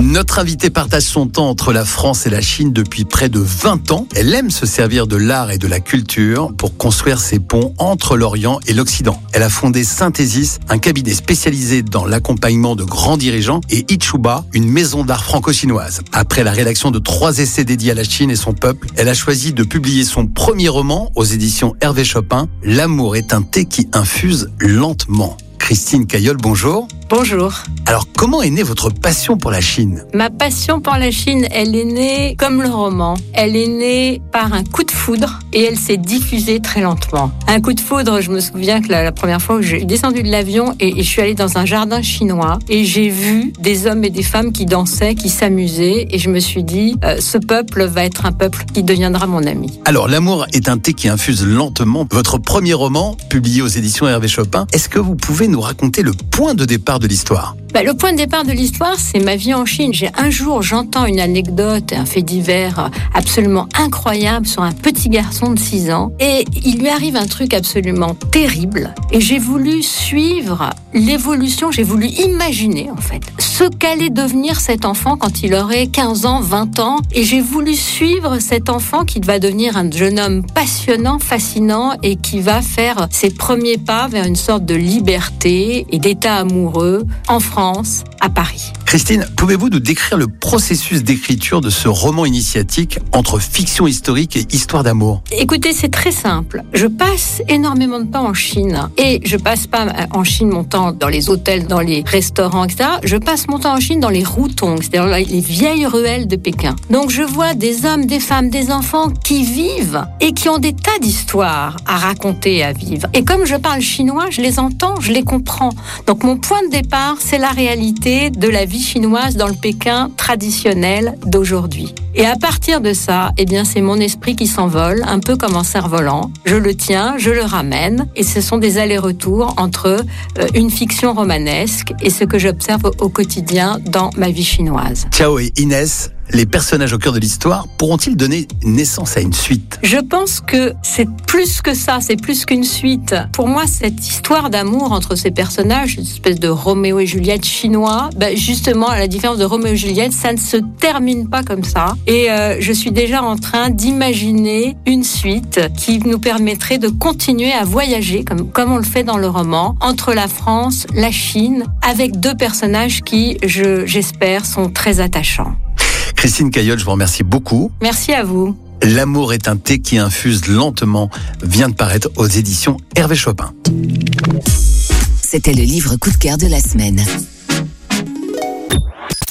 Notre invitée partage son temps entre la France et la Chine depuis près de 20 ans. Elle aime se servir de l'art et de la culture pour construire ses ponts entre l'Orient et l'Occident. Elle a fondé Synthesis, un cabinet spécialisé dans l'accompagnement de grands dirigeants, et Ichuba, une maison d'art franco-chinoise. Après la rédaction de trois essais dédiés à la Chine et son peuple, elle a choisi de publier son premier roman aux éditions Hervé Chopin, L'amour est un thé qui infuse lentement. Christine Caillol, bonjour. Bonjour. Alors, comment est née votre passion pour la Chine? Ma passion pour la Chine, elle est née comme le roman. Elle est née par un coup de foudre et elle s'est diffusée très lentement. Un coup de foudre, je me souviens que la, la première fois où j'ai descendu de l'avion et, et je suis allée dans un jardin chinois et j'ai vu des hommes et des femmes qui dansaient, qui s'amusaient et je me suis dit, euh, ce peuple va être un peuple qui deviendra mon ami. Alors, L'amour est un thé qui infuse lentement. Votre premier roman, publié aux éditions Hervé Chopin, est-ce que vous pouvez nous raconter le point de départ de l'histoire Bah, le point de départ de l'histoire, c'est ma vie en Chine. J'ai un jour, j'entends une anecdote, un fait divers absolument incroyable sur un petit garçon de 6 ans, et il lui arrive un truc absolument terrible. Et j'ai voulu suivre l'évolution, j'ai voulu imaginer en fait ce qu'allait devenir cet enfant quand il aurait 15 ans, 20 ans, et j'ai voulu suivre cet enfant qui va devenir un jeune homme passionnant, fascinant, et qui va faire ses premiers pas vers une sorte de liberté et d'état amoureux en France, à Paris. Christine, pouvez-vous nous décrire le processus d'écriture de ce roman initiatique entre fiction historique et histoire d'amour? Écoutez, c'est très simple. Je passe énormément de temps en Chine et je passe pas en Chine mon temps dans les hôtels, dans les restaurants, etc. Je passe mon temps en Chine dans les routongs, c'est-à-dire les vieilles ruelles de Pékin. Donc je vois des hommes, des femmes, des enfants qui vivent et qui ont des tas d'histoires à raconter à vivre. Et comme je parle chinois, je les entends, je les comprends. Donc mon point de départ, c'est la réalité de la vie chinoise dans le Pékin traditionnel d'aujourd'hui. Et à partir de ça, eh bien, c'est mon esprit qui s'envole, un peu comme un cerf-volant. Je le tiens, je le ramène, et ce sont des allers-retours entre euh, une fiction romanesque et ce que j'observe au- au quotidien dans ma vie chinoise. Ciao et Inès, les personnages au cœur de l'histoire pourront-ils donner naissance à une suite? Je pense que c'est plus que ça, c'est plus qu'une suite. Pour moi, cette histoire d'amour entre ces personnages, une espèce de Roméo et Juliette chinois, ben justement, à la différence de Roméo et Juliette, ça ne se termine pas comme ça. Et euh, je suis déjà en train d'imaginer une suite qui nous permettrait de continuer à voyager, comme, comme on le fait dans le roman, entre la France, la Chine, avec deux personnages qui, je- j'espère, sont très attachants. Christine Caillol, je vous remercie beaucoup. Merci à vous. L'amour est un thé qui infuse lentement vient de paraître aux éditions Hervé Chopin. C'était le livre coup de cœur de la semaine.